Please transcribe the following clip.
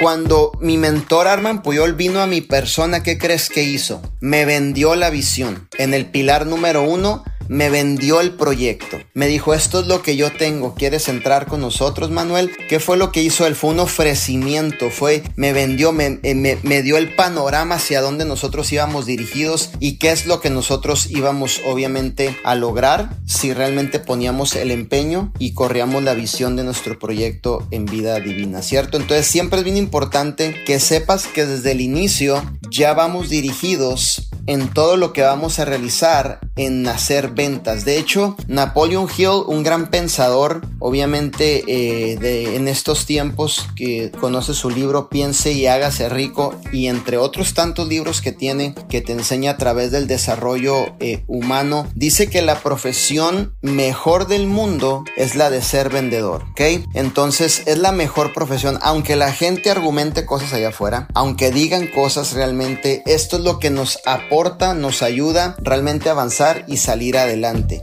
Cuando mi mentor Arman Puyol vino a mi persona, ¿qué crees que hizo? Me vendió la visión. En el pilar número uno, me vendió el proyecto. Me dijo, esto es lo que yo tengo, ¿quieres entrar con nosotros, Manuel? ¿Qué fue lo que hizo él? Fue un ofrecimiento, fue, me vendió, me, eh, me, me dio el panorama hacia dónde nosotros íbamos dirigidos y qué es lo que nosotros íbamos obviamente a lograr si realmente poníamos el empeño y corríamos la visión de nuestro proyecto en vida divina, ¿cierto? Entonces siempre es bien importante que sepas que desde el inicio ya vamos dirigidos en todo lo que vamos a realizar en hacer ventas. De hecho, Napoleon Hill, un gran pensador, obviamente eh, de, en estos tiempos que conoce su libro Piense y hágase rico y entre otros tantos libros que tiene que te enseña a través del desarrollo eh, humano, dice que la profesión mejor del mundo es la de ser vendedor, ¿ok? Entonces es la mejor profesión, aunque la gente argumente cosas allá afuera, aunque digan cosas realmente, esto es lo que nos aporta, nos ayuda realmente a avanzar y salir adelante.